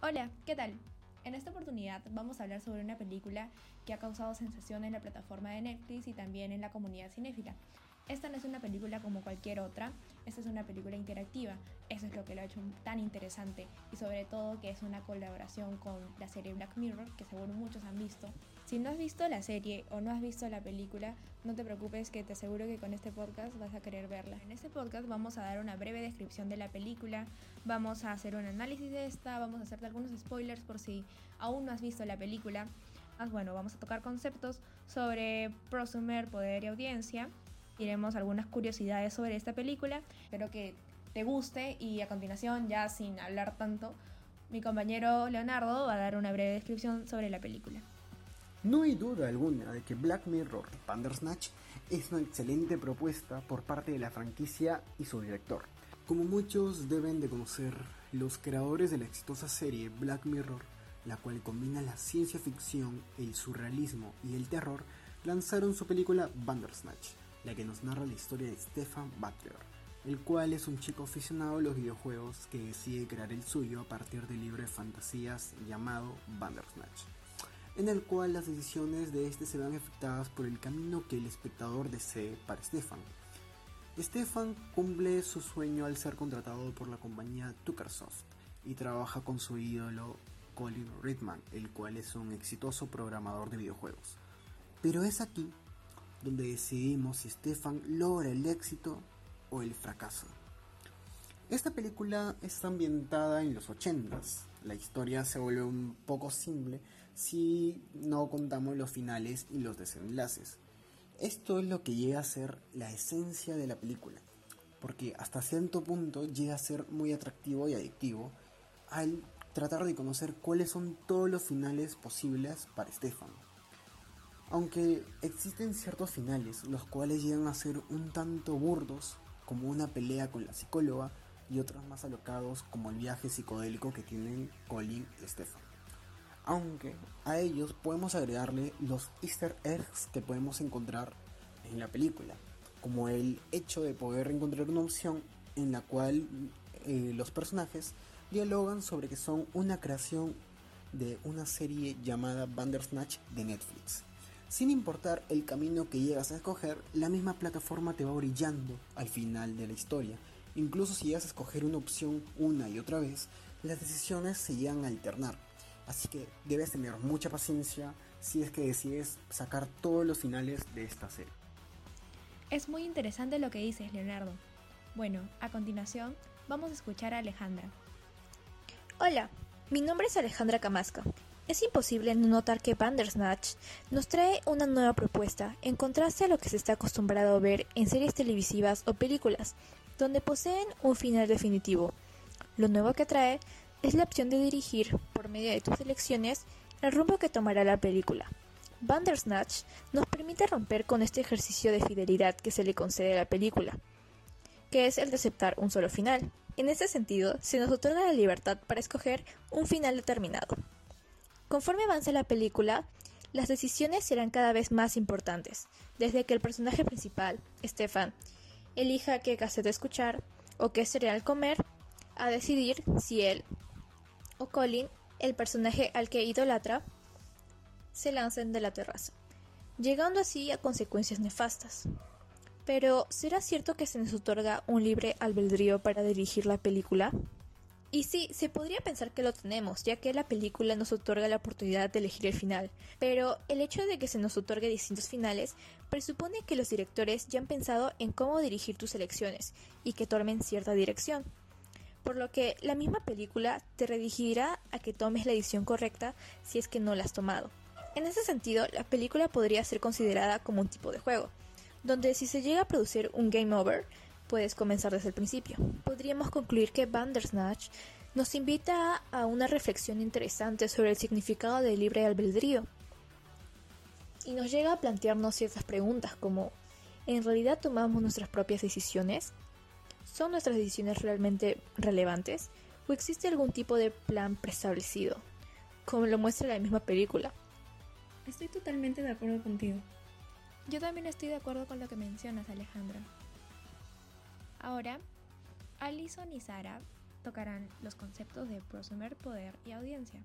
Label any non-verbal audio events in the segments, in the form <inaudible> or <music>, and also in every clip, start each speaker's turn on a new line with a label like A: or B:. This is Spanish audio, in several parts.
A: Hola, ¿qué tal? En esta oportunidad vamos a hablar sobre una película que ha causado sensación en la plataforma de Netflix y también en la comunidad cinéfila. Esta no es una película como cualquier otra, esta es una película interactiva, eso es lo que lo ha hecho tan interesante y sobre todo que es una colaboración con la serie Black Mirror, que seguro muchos han visto. Si no has visto la serie o no has visto la película, no te preocupes que te aseguro que con este podcast vas a querer verla. En este podcast vamos a dar una breve descripción de la película, vamos a hacer un análisis de esta, vamos a hacerte algunos spoilers por si aún no has visto la película. Más bueno, vamos a tocar conceptos sobre prosumer, poder y audiencia iremos algunas curiosidades sobre esta película. Espero que te guste y a continuación, ya sin hablar tanto, mi compañero Leonardo va a dar una breve descripción sobre la película.
B: No hay duda alguna de que Black Mirror Bandersnatch es una excelente propuesta por parte de la franquicia y su director. Como muchos deben de conocer, los creadores de la exitosa serie Black Mirror, la cual combina la ciencia ficción, el surrealismo y el terror, lanzaron su película Bandersnatch, la que nos narra la historia de Stefan Butler, el cual es un chico aficionado a los videojuegos que decide crear el suyo a partir del libro de fantasías llamado Bandersnatch, en el cual las decisiones de este se ven afectadas por el camino que el espectador desee para Stefan. Stefan cumple su sueño al ser contratado por la compañía Tuckersoft y trabaja con su ídolo Colin Ridman, el cual es un exitoso programador de videojuegos. Pero es aquí donde decidimos si Stefan logra el éxito o el fracaso. Esta película está ambientada en los 80s. La historia se vuelve un poco simple si no contamos los finales y los desenlaces. Esto es lo que llega a ser la esencia de la película, porque hasta cierto punto llega a ser muy atractivo y adictivo al tratar de conocer cuáles son todos los finales posibles para Stefan. Aunque existen ciertos finales, los cuales llegan a ser un tanto burdos, como una pelea con la psicóloga, y otros más alocados, como el viaje psicodélico que tienen Colin y Stefan. Aunque a ellos podemos agregarle los easter eggs que podemos encontrar en la película, como el hecho de poder encontrar una opción en la cual eh, los personajes dialogan sobre que son una creación de una serie llamada Bandersnatch de Netflix. Sin importar el camino que llegas a escoger, la misma plataforma te va brillando al final de la historia. Incluso si llegas a escoger una opción una y otra vez, las decisiones se llegan a alternar. Así que debes tener mucha paciencia si es que decides sacar todos los finales de esta serie.
A: Es muy interesante lo que dices, Leonardo. Bueno, a continuación vamos a escuchar a Alejandra.
C: Hola, mi nombre es Alejandra Camasca es imposible no notar que Bandersnatch nos trae una nueva propuesta en contraste a lo que se está acostumbrado a ver en series televisivas o películas, donde poseen un final definitivo. Lo nuevo que trae es la opción de dirigir, por medio de tus elecciones, el rumbo que tomará la película. Bandersnatch nos permite romper con este ejercicio de fidelidad que se le concede a la película, que es el de aceptar un solo final. En este sentido, se nos otorga la libertad para escoger un final determinado. Conforme avanza la película, las decisiones serán cada vez más importantes, desde que el personaje principal, Stefan, elija qué cassette escuchar o qué cereal comer, a decidir si él o Colin, el personaje al que idolatra, se lancen de la terraza, llegando así a consecuencias nefastas. Pero, ¿será cierto que se nos otorga un libre albedrío para dirigir la película? Y sí, se podría pensar que lo tenemos, ya que la película nos otorga la oportunidad de elegir el final, pero el hecho de que se nos otorgue distintos finales presupone que los directores ya han pensado en cómo dirigir tus elecciones y que tomen cierta dirección. Por lo que la misma película te redirigirá a que tomes la decisión correcta si es que no la has tomado. En ese sentido, la película podría ser considerada como un tipo de juego, donde si se llega a producir un game over, puedes comenzar desde el principio. Podríamos concluir que Bandersnatch nos invita a una reflexión interesante sobre el significado del libre albedrío y nos llega a plantearnos ciertas preguntas como ¿en realidad tomamos nuestras propias decisiones? ¿Son nuestras decisiones realmente relevantes? ¿O existe algún tipo de plan preestablecido? Como lo muestra la misma película.
A: Estoy totalmente de acuerdo contigo. Yo también estoy de acuerdo con lo que mencionas, Alejandra. Ahora, Alison y Sara tocarán los conceptos de prosumer, poder y audiencia.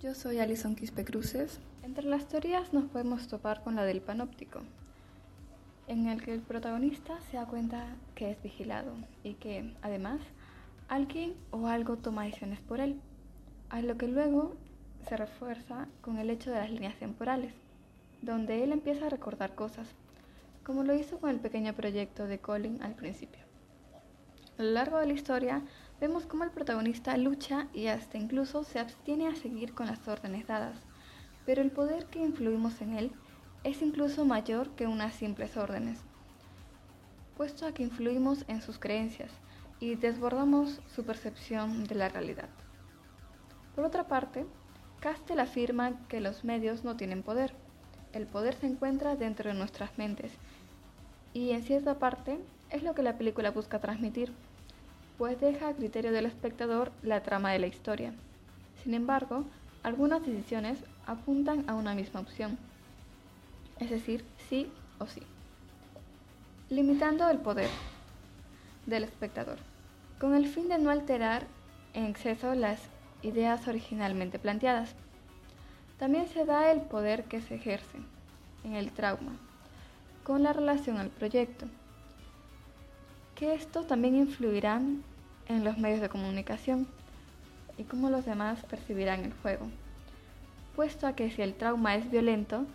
D: Yo soy Alison Quispe Cruces. Entre las teorías nos podemos topar con la del panóptico, en el que el protagonista se da cuenta que es vigilado y que, además, alguien o algo toma decisiones por él, a lo que luego se refuerza con el hecho de las líneas temporales, donde él empieza a recordar cosas, como lo hizo con el pequeño proyecto de Colin al principio. A lo largo de la historia vemos cómo el protagonista lucha y hasta incluso se abstiene a seguir con las órdenes dadas, pero el poder que influimos en él es incluso mayor que unas simples órdenes, puesto a que influimos en sus creencias y desbordamos su percepción de la realidad. Por otra parte, Castel afirma que los medios no tienen poder. El poder se encuentra dentro de nuestras mentes y en cierta parte es lo que la película busca transmitir, pues deja a criterio del espectador la trama de la historia. Sin embargo, algunas decisiones apuntan a una misma opción, es decir, sí o sí, limitando el poder del espectador, con el fin de no alterar en exceso las ideas originalmente planteadas. También se da el poder que se ejerce en el trauma, con la relación al proyecto, que esto también influirá en los medios de comunicación y cómo los demás percibirán el juego, puesto a que si el trauma es violento,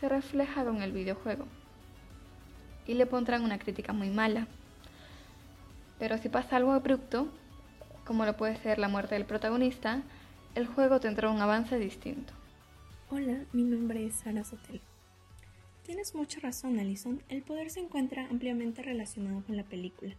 D: se refleja con el videojuego y le pondrán una crítica muy mala. Pero si pasa algo abrupto, como lo puede ser la muerte del protagonista, el juego tendrá un avance distinto.
E: Hola, mi nombre es Sara Sotelo. Tienes mucha razón, Alison. El poder se encuentra ampliamente relacionado con la película,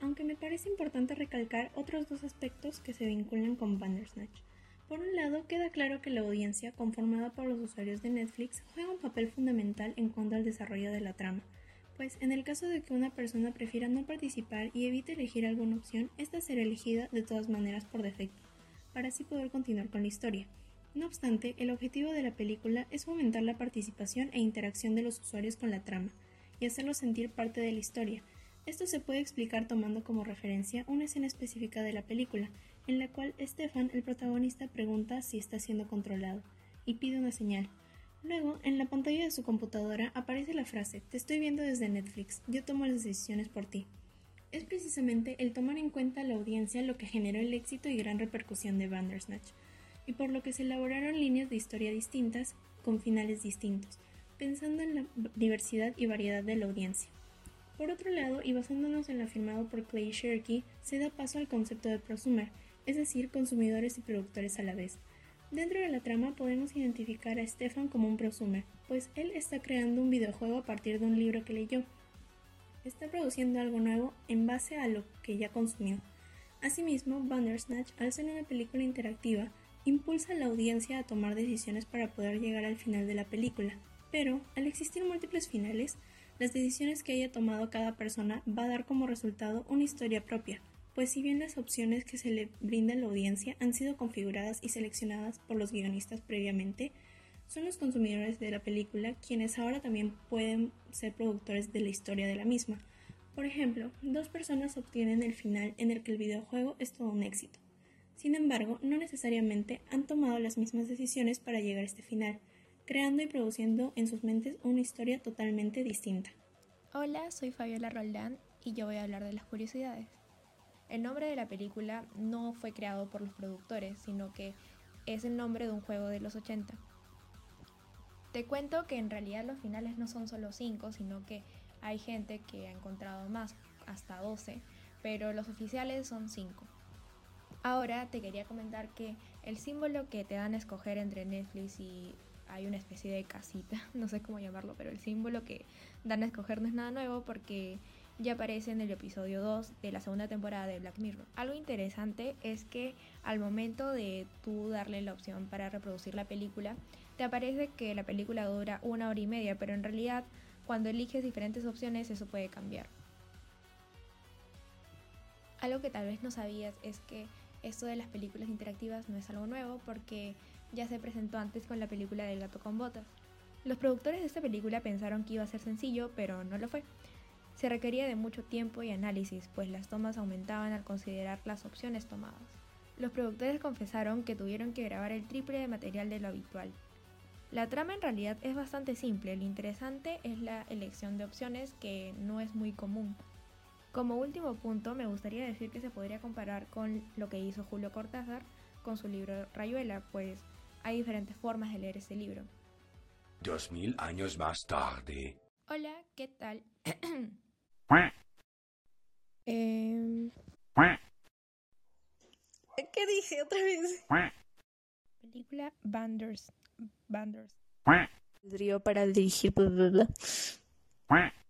E: aunque me parece importante recalcar otros dos aspectos que se vinculan con Bandersnatch. Por un lado, queda claro que la audiencia, conformada por los usuarios de Netflix, juega un papel fundamental en cuanto al desarrollo de la trama, pues en el caso de que una persona prefiera no participar y evite elegir alguna opción, esta será elegida de todas maneras por defecto, para así poder continuar con la historia. No obstante, el objetivo de la película es fomentar la participación e interacción de los usuarios con la trama, y hacerlos sentir parte de la historia. Esto se puede explicar tomando como referencia una escena específica de la película, en la cual Stefan, el protagonista, pregunta si está siendo controlado, y pide una señal, Luego, en la pantalla de su computadora aparece la frase Te estoy viendo desde Netflix, yo tomo las decisiones por ti. Es precisamente el tomar en cuenta la audiencia lo que generó el éxito y gran repercusión de Bandersnatch, y por lo que se elaboraron líneas de historia distintas con finales distintos, pensando en la diversidad y variedad de la audiencia. Por otro lado, y basándonos en lo afirmado por Clay Shirky, se da paso al concepto de prosumer, es decir, consumidores y productores a la vez, Dentro de la trama podemos identificar a Stefan como un prosumer, pues él está creando un videojuego a partir de un libro que leyó. Está produciendo algo nuevo en base a lo que ya consumió. Asimismo, Bandersnatch, al ser una película interactiva, impulsa a la audiencia a tomar decisiones para poder llegar al final de la película. Pero, al existir múltiples finales, las decisiones que haya tomado cada persona va a dar como resultado una historia propia, pues si bien las opciones que se le brinda a la audiencia han sido configuradas y seleccionadas por los guionistas previamente, son los consumidores de la película quienes ahora también pueden ser productores de la historia de la misma. Por ejemplo, dos personas obtienen el final en el que el videojuego es todo un éxito. Sin embargo, no necesariamente han tomado las mismas decisiones para llegar a este final, creando y produciendo en sus mentes una historia totalmente distinta.
A: Hola, soy Fabiola Roldán y yo voy a hablar de las curiosidades. El nombre de la película no fue creado por los productores, sino que es el nombre de un juego de los 80. Te cuento que en realidad los finales no son solo 5, sino que hay gente que ha encontrado más, hasta 12, pero los oficiales son 5. Ahora te quería comentar que el símbolo que te dan a escoger entre Netflix y hay una especie de casita, <laughs> no sé cómo llamarlo, pero el símbolo que dan a escoger no es nada nuevo porque ya aparece en el episodio 2 de la segunda temporada de Black Mirror. Algo interesante es que al momento de tú darle la opción para reproducir la película, te aparece que la película dura una hora y media, pero en realidad cuando eliges diferentes opciones eso puede cambiar. Algo que tal vez no sabías es que esto de las películas interactivas no es algo nuevo porque ya se presentó antes con la película del gato con botas. Los productores de esta película pensaron que iba a ser sencillo, pero no lo fue Se requería de mucho tiempo y análisis, pues las tomas aumentaban al considerar las opciones tomadas. Los productores confesaron que tuvieron que grabar el triple de material de lo habitual. La trama en realidad es bastante simple, lo interesante es la elección de opciones que no es muy común. Como último punto, me gustaría decir que se podría comparar con lo que hizo Julio Cortázar con su libro Rayuela, pues hay diferentes formas de leer ese libro.
F: Dos mil años más tarde.
A: Hola, ¿qué tal? <coughs> Em,
C: ¿Qué dije otra vez?
A: película Banders. Banders.
C: El <coughs> río para dirigir. bla, bla, bla. <coughs>